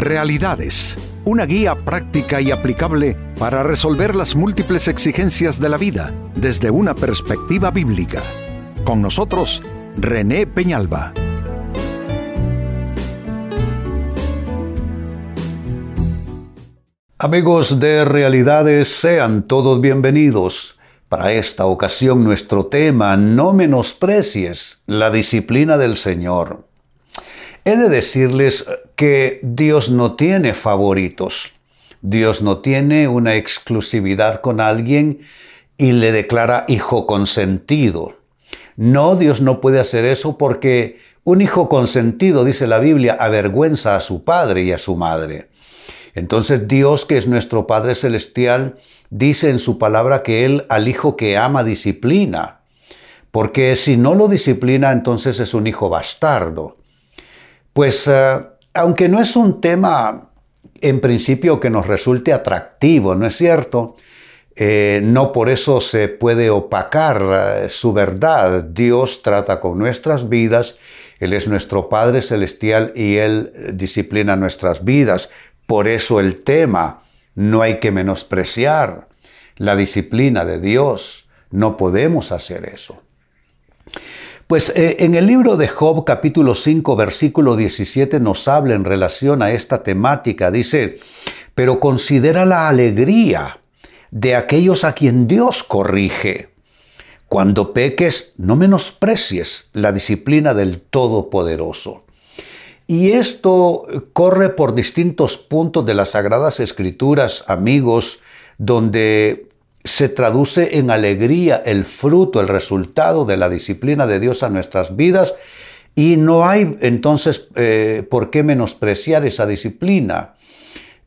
Realidades, una guía práctica y aplicable para resolver las múltiples exigencias de la vida desde una perspectiva bíblica. Con nosotros, René Peñalba. Amigos de Realidades, sean todos bienvenidos. Para esta ocasión nuestro tema, no menosprecies la disciplina del Señor. He de decirles que Dios no tiene favoritos. Dios no tiene una exclusividad con alguien y le declara hijo consentido. No, Dios no puede hacer eso porque un hijo consentido, dice la Biblia, avergüenza a su padre y a su madre. Entonces Dios, que es nuestro Padre Celestial, dice en su palabra que Él al hijo que ama disciplina, porque si no lo disciplina, entonces es un hijo bastardo. Pues eh, aunque no es un tema en principio que nos resulte atractivo, ¿no es cierto? Eh, no por eso se puede opacar eh, su verdad. Dios trata con nuestras vidas, Él es nuestro Padre Celestial y Él disciplina nuestras vidas. Por eso el tema, no hay que menospreciar la disciplina de Dios. No podemos hacer eso. Pues eh, en el libro de Job capítulo 5 versículo 17 nos habla en relación a esta temática. Dice, pero considera la alegría de aquellos a quien Dios corrige. Cuando peques, no menosprecies la disciplina del Todopoderoso. Y esto corre por distintos puntos de las Sagradas Escrituras, amigos, donde se traduce en alegría el fruto, el resultado de la disciplina de Dios a nuestras vidas y no hay entonces eh, por qué menospreciar esa disciplina.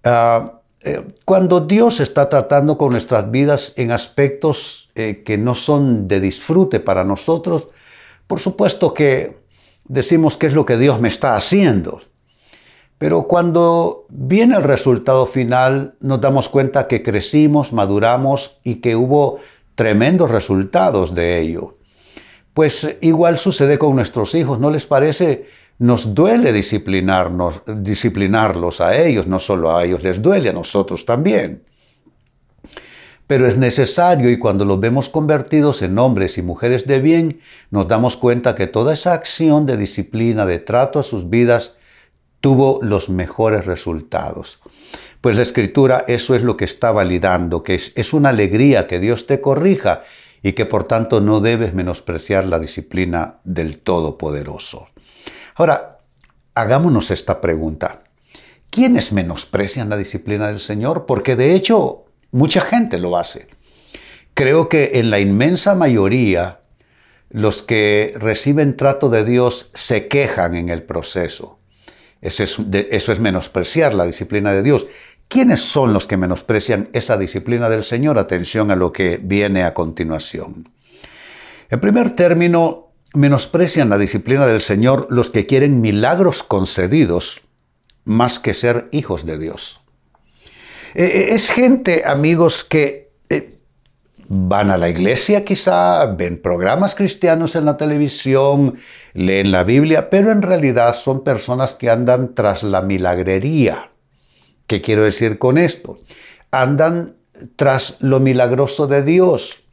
Ah, eh, cuando Dios está tratando con nuestras vidas en aspectos eh, que no son de disfrute para nosotros, por supuesto que decimos qué es lo que Dios me está haciendo. Pero cuando viene el resultado final, nos damos cuenta que crecimos, maduramos y que hubo tremendos resultados de ello. Pues igual sucede con nuestros hijos, ¿no les parece? Nos duele disciplinarlos a ellos, no solo a ellos les duele, a nosotros también. Pero es necesario y cuando los vemos convertidos en hombres y mujeres de bien, nos damos cuenta que toda esa acción de disciplina, de trato a sus vidas, tuvo los mejores resultados. Pues la escritura eso es lo que está validando, que es, es una alegría que Dios te corrija y que por tanto no debes menospreciar la disciplina del Todopoderoso. Ahora, hagámonos esta pregunta. ¿Quiénes menosprecian la disciplina del Señor? Porque de hecho mucha gente lo hace. Creo que en la inmensa mayoría los que reciben trato de Dios se quejan en el proceso. Eso es, menospreciar la disciplina de Dios. ¿Quiénes son los que menosprecian esa disciplina del Señor? Atención a lo que viene a continuación. En primer término, menosprecian la disciplina del Señor los que quieren milagros concedidos más que ser hijos de Dios. Eh, eh, es gente, amigos, que van a la iglesia quizá, ven programas cristianos en la televisión, leen la Biblia, pero en realidad son personas que andan tras la milagrería. ¿Qué quiero decir con esto? Andan tras lo milagroso de Dios.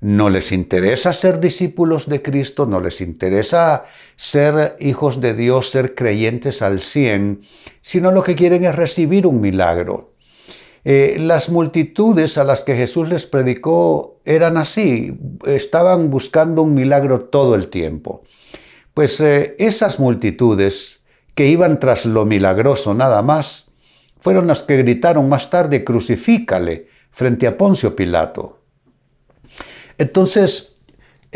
No les interesa ser discípulos de Cristo, no les interesa ser hijos de Dios, ser creyentes al cien, sino lo que quieren es recibir un milagro. Eh, las multitudes a las que Jesús les predicó eran así, estaban buscando un milagro todo el tiempo. Pues eh, esas multitudes que iban tras lo milagroso nada más, fueron las que gritaron más tarde, crucifícale, frente a Poncio Pilato. Entonces,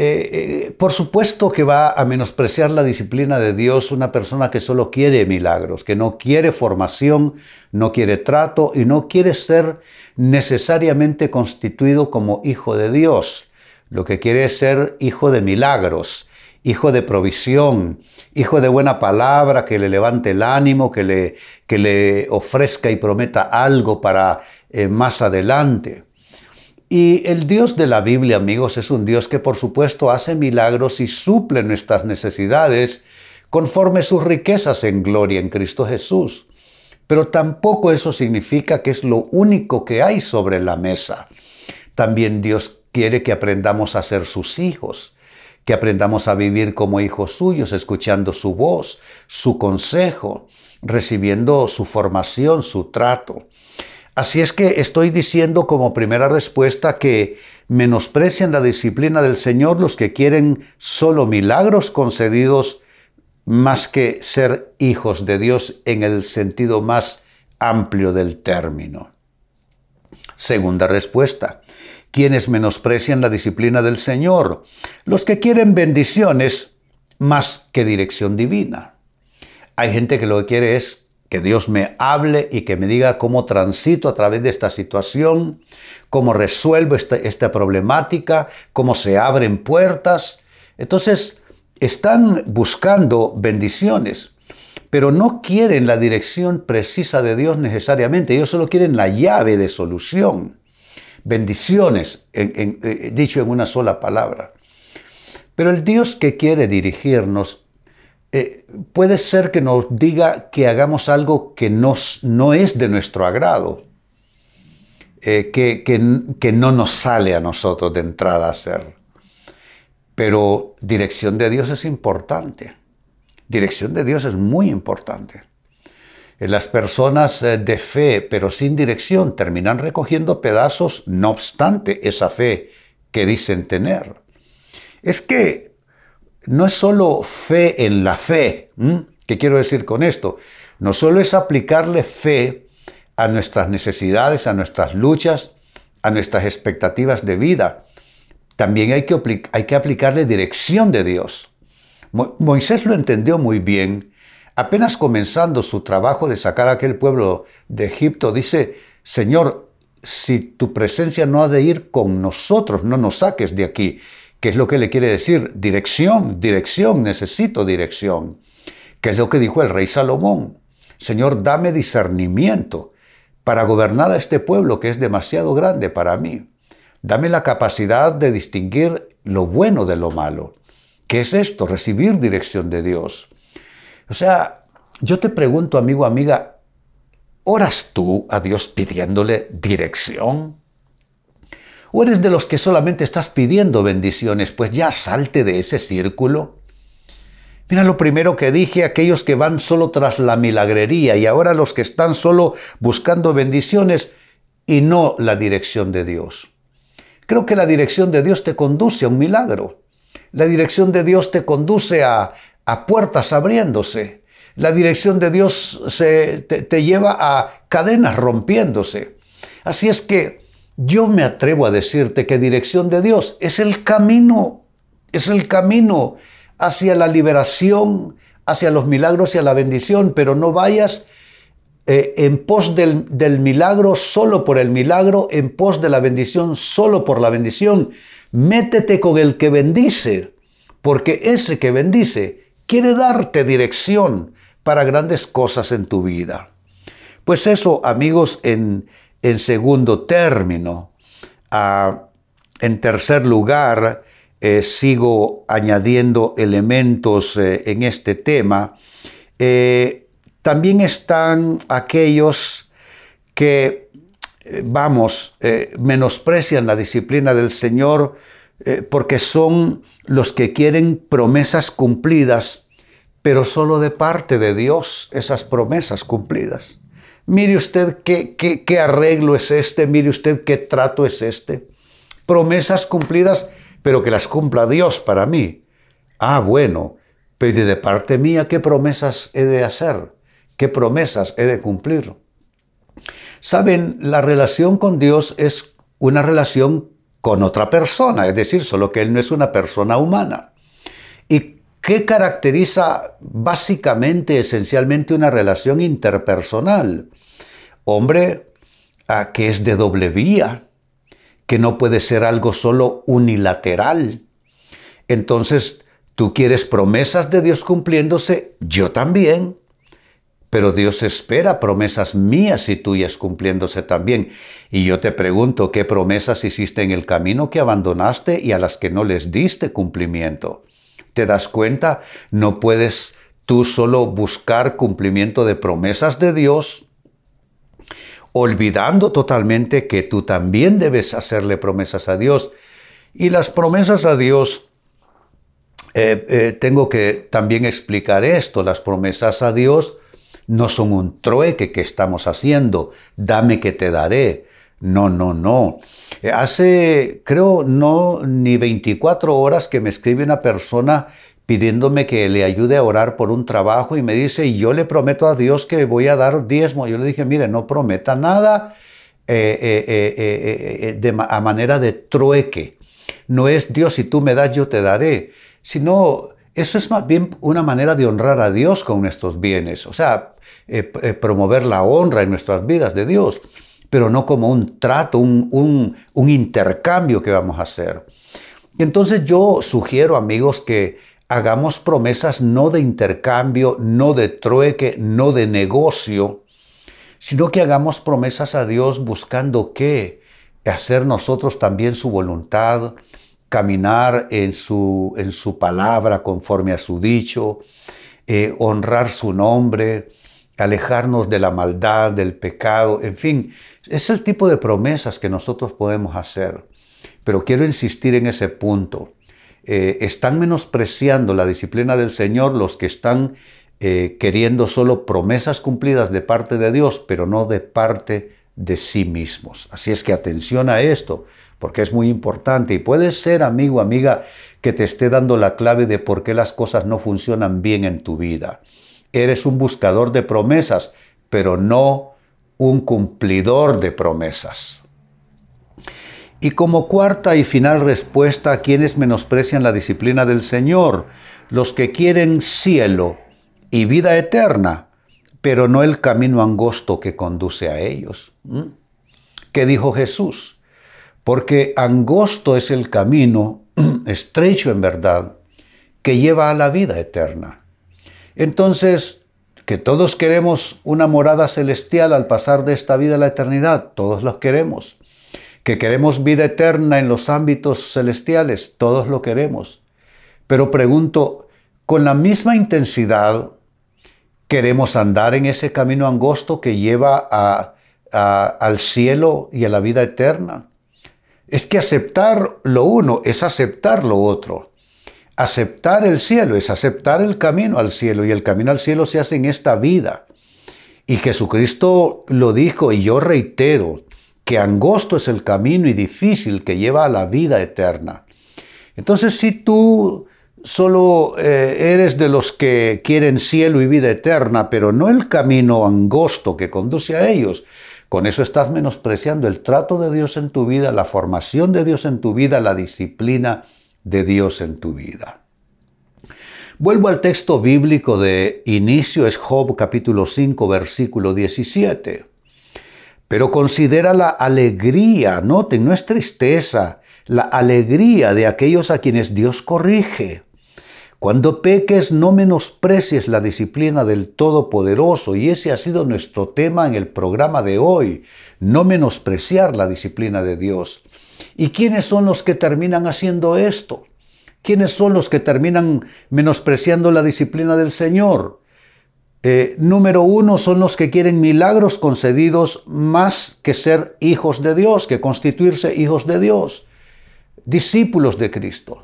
eh, eh, por supuesto que va a menospreciar la disciplina de Dios una persona que solo quiere milagros, que no quiere formación, no quiere trato y no quiere ser necesariamente constituido como hijo de Dios. Lo que quiere es ser hijo de milagros, hijo de provisión, hijo de buena palabra, que le levante el ánimo, que le, que le ofrezca y prometa algo para eh, más adelante. Y el Dios de la Biblia, amigos, es un Dios que por supuesto hace milagros y suple nuestras necesidades conforme sus riquezas en gloria en Cristo Jesús. Pero tampoco eso significa que es lo único que hay sobre la mesa. También Dios quiere que aprendamos a ser sus hijos, que aprendamos a vivir como hijos suyos, escuchando su voz, su consejo, recibiendo su formación, su trato. Así es que estoy diciendo como primera respuesta que menosprecian la disciplina del Señor los que quieren solo milagros concedidos más que ser hijos de Dios en el sentido más amplio del término. Segunda respuesta. Quienes menosprecian la disciplina del Señor, los que quieren bendiciones más que dirección divina. Hay gente que lo que quiere es que Dios me hable y que me diga cómo transito a través de esta situación, cómo resuelvo esta, esta problemática, cómo se abren puertas. Entonces, están buscando bendiciones, pero no quieren la dirección precisa de Dios necesariamente, ellos solo quieren la llave de solución. Bendiciones, eh, dicho en una sola palabra. Pero el Dios que quiere dirigirnos eh, puede ser que nos diga que hagamos algo que no es de nuestro agrado, eh, que, no nos sale a nosotros de entrada a hacer. Pero dirección de Dios es importante. Dirección de Dios es muy importante. Eh, las personas de fe, pero sin dirección, terminan recogiendo pedazos, no obstante esa fe que dicen tener. Es que no es solo fe en la fe. ¿Qué quiero decir con esto? No solo es aplicarle fe a nuestras necesidades, a nuestras luchas, a nuestras expectativas de vida, también hay que, hay que aplicarle dirección de Dios. Moisés lo entendió muy bien. Apenas comenzando su trabajo de sacar a aquel pueblo de Egipto, dice, Señor, si tu presencia no ha de ir con nosotros, no nos saques de aquí. ¿Qué es lo que le quiere decir? Dirección, dirección, necesito dirección. ¿Qué es lo que dijo el rey Salomón? Señor, dame discernimiento para gobernar a este pueblo que es demasiado grande para mí. Dame la capacidad de distinguir lo bueno de lo malo. ¿Qué es esto? Recibir dirección de Dios. O sea, yo te pregunto, amigo, amiga, ¿oras tú a Dios pidiéndole dirección? ¿O eres de los que solamente estás pidiendo bendiciones? Pues ya salte de ese círculo. Mira lo primero que dije, aquellos que van solo tras la milagrería y ahora los que están solo buscando bendiciones y no la dirección de Dios. Creo que la dirección de Dios te conduce a un milagro. La dirección de Dios te conduce a, puertas abriéndose. La dirección de Dios te, te lleva a cadenas rompiéndose. Así es que yo me atrevo a decirte que dirección de Dios es el camino, es el camino hacia la liberación, hacia los milagros y a la bendición, pero no vayas eh, en pos del, del milagro solo por el milagro, en pos de la bendición solo por la bendición. Métete con el que bendice, porque ese que bendice quiere darte dirección para grandes cosas en tu vida. Pues eso, amigos, en, en segundo término. Ah, en tercer lugar, eh, sigo añadiendo elementos eh, en este tema. También están aquellos que, eh, vamos, eh, menosprecian la disciplina del Señor eh, porque son los que quieren promesas cumplidas, pero solo de parte de Dios esas promesas cumplidas. Mire usted qué, qué, arreglo es este, mire usted qué trato es este. Promesas cumplidas, pero que las cumpla Dios para mí. Ah, bueno, pero de parte mía, ¿qué promesas he de hacer? ¿Qué promesas he de cumplir? Saben, la relación con Dios es una relación con otra persona, es decir, solo que Él no es una persona humana. ¿Y qué caracteriza básicamente, esencialmente, una relación interpersonal? Hombre, a que es de doble vía, que no puede ser algo solo unilateral. Entonces, tú quieres promesas de Dios cumpliéndose, yo también. Pero Dios espera promesas mías y tuyas cumpliéndose también. Y yo te pregunto, ¿qué promesas hiciste en el camino que abandonaste y a las que no les diste cumplimiento? ¿Te das cuenta? No puedes tú solo buscar cumplimiento de promesas de Dios olvidando totalmente que tú también debes hacerle promesas a Dios. Y las promesas a Dios, eh, eh, tengo que también explicar esto, las promesas a Dios no son un trueque que estamos haciendo, dame que te daré. No, no, no. Eh, hace, creo, no ni 24 horas que me escribe una persona pidiéndome que le ayude a orar por un trabajo y me dice, yo le prometo a Dios que voy a dar diezmo. Yo le dije, mire, no prometa nada eh, eh, a manera de trueque. No es Dios, si tú me das, yo te daré. Sino, eso es más bien una manera de honrar a Dios con nuestros bienes. O sea, promover la honra en nuestras vidas de Dios pero no como un trato, un, intercambio que vamos a hacer. Entonces yo sugiero, amigos, que hagamos promesas no de intercambio, no de trueque, no de negocio, sino que hagamos promesas a Dios buscando qué? Hacer nosotros también su voluntad, caminar en su, en su palabra conforme a su dicho, eh, honrar su nombre, alejarnos de la maldad, del pecado, en fin, es el tipo de promesas que nosotros podemos hacer. Pero quiero insistir en ese punto. Eh, están menospreciando la disciplina del Señor los que están eh, queriendo solo promesas cumplidas de parte de Dios, pero no de parte de sí mismos. Así es que atención a esto, porque es muy importante y puede ser, amigo, amiga, que te esté dando la clave de por qué las cosas no funcionan bien en tu vida. Eres un buscador de promesas, pero no un cumplidor de promesas. Y como cuarta y final respuesta a quienes menosprecian la disciplina del Señor, los que quieren cielo y vida eterna, pero no el camino angosto que conduce a ellos. ¿Mm? ¿Qué dijo Jesús? Porque angosto es el camino, estrecho en verdad, que lleva a la vida eterna. Entonces, que todos queremos una morada celestial al pasar de esta vida a la eternidad, todos lo queremos. Que queremos vida eterna en los ámbitos celestiales, todos lo queremos. Pero pregunto, ¿con la misma intensidad queremos andar en ese camino angosto que lleva al cielo y a la vida eterna? Es que aceptar lo uno es aceptar lo otro. Aceptar el cielo es aceptar el camino al cielo y el camino al cielo se hace en esta vida. Y Jesucristo lo dijo y yo reitero que angosto es el camino y difícil que lleva a la vida eterna. Entonces si tú solo eh, eres de los que quieren cielo y vida eterna, pero no el camino angosto que conduce a ellos, con eso estás menospreciando el trato de Dios en tu vida, la formación de Dios en tu vida, la disciplina de Dios en tu vida. Vuelvo al texto bíblico de inicio, es Job capítulo 5, versículo 17. Pero considera la alegría, noten, no es tristeza, la alegría de aquellos a quienes Dios corrige. Cuando peques, no menosprecies la disciplina del Todopoderoso, y ese ha sido nuestro tema en el programa de hoy, no menospreciar la disciplina de Dios. ¿Y quiénes son los que terminan haciendo esto? ¿Quiénes son los que terminan menospreciando la disciplina del Señor? Eh, número uno son los que quieren milagros concedidos más que ser hijos de Dios, que constituirse hijos de Dios, discípulos de Cristo.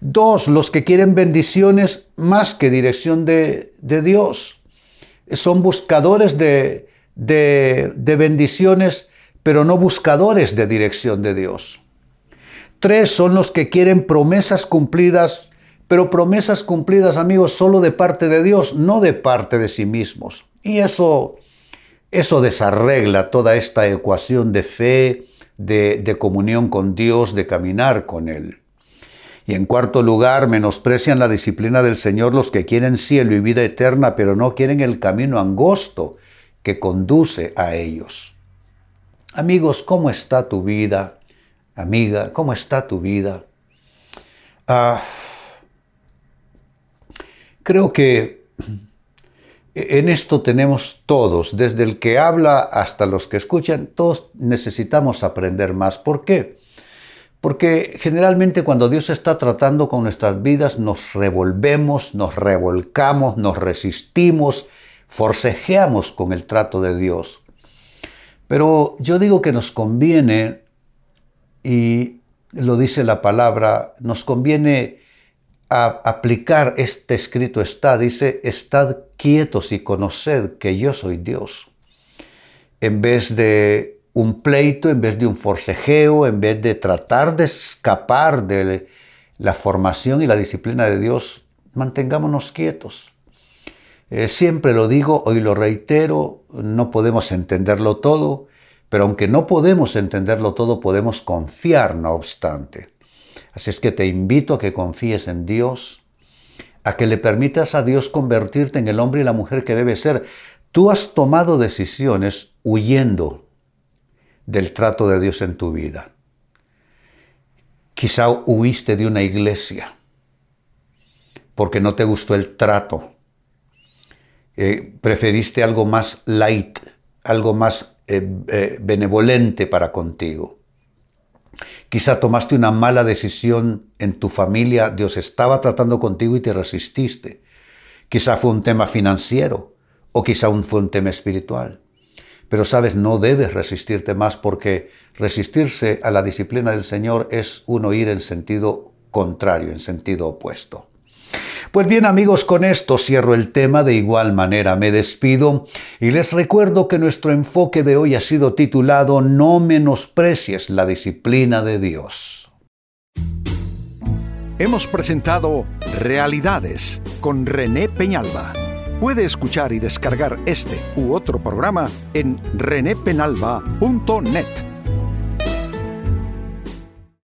Dos, los que quieren bendiciones más que dirección de, Dios. Son buscadores de, de bendiciones pero no buscadores de dirección de Dios. Tres son los que quieren promesas cumplidas, pero promesas cumplidas, amigos, solo de parte de Dios, no de parte de sí mismos. Y eso, eso desarregla toda esta ecuación de fe, de, de comunión con Dios, de caminar con Él. Y en cuarto lugar, menosprecian la disciplina del Señor los que quieren cielo y vida eterna, pero no quieren el camino angosto que conduce a ellos. Amigos, ¿cómo está tu vida? Amiga, ¿cómo está tu vida? Ah, creo que en esto tenemos todos, desde el que habla hasta los que escuchan, todos necesitamos aprender más. ¿Por qué? Porque generalmente cuando Dios está tratando con nuestras vidas nos revolvemos, nos revolcamos, nos resistimos, forcejeamos con el trato de Dios. Pero yo digo que nos conviene, y lo dice la palabra, nos conviene aplicar este escrito está, dice, estad quietos y conoced que yo soy Dios. En vez de un pleito, en vez de un forcejeo, en vez de tratar de escapar de la formación y la disciplina de Dios, mantengámonos quietos. Eh, siempre lo digo, hoy lo reitero, no podemos entenderlo todo, pero aunque no podemos entenderlo todo, podemos confiar no obstante. Así es que te invito a que confíes en Dios, a que le permitas a Dios convertirte en el hombre y la mujer que debe ser. Tú has tomado decisiones huyendo del trato de Dios en tu vida. Quizá huiste de una iglesia porque no te gustó el trato. Eh, preferiste algo más light, algo más eh, eh, benevolente para contigo. Quizá tomaste una mala decisión en tu familia, Dios estaba tratando contigo y te resististe. Quizá fue un tema financiero o quizá fue un tema espiritual. Pero sabes, no debes resistirte más porque resistirse a la disciplina del Señor es uno ir en sentido contrario, en sentido opuesto. Pues bien amigos, con esto cierro el tema, de igual manera me despido y les recuerdo que nuestro enfoque de hoy ha sido titulado No menosprecies la disciplina de Dios. Hemos presentado Realidades con René Peñalba. Puede escuchar y descargar este u otro programa en renépenalba.net.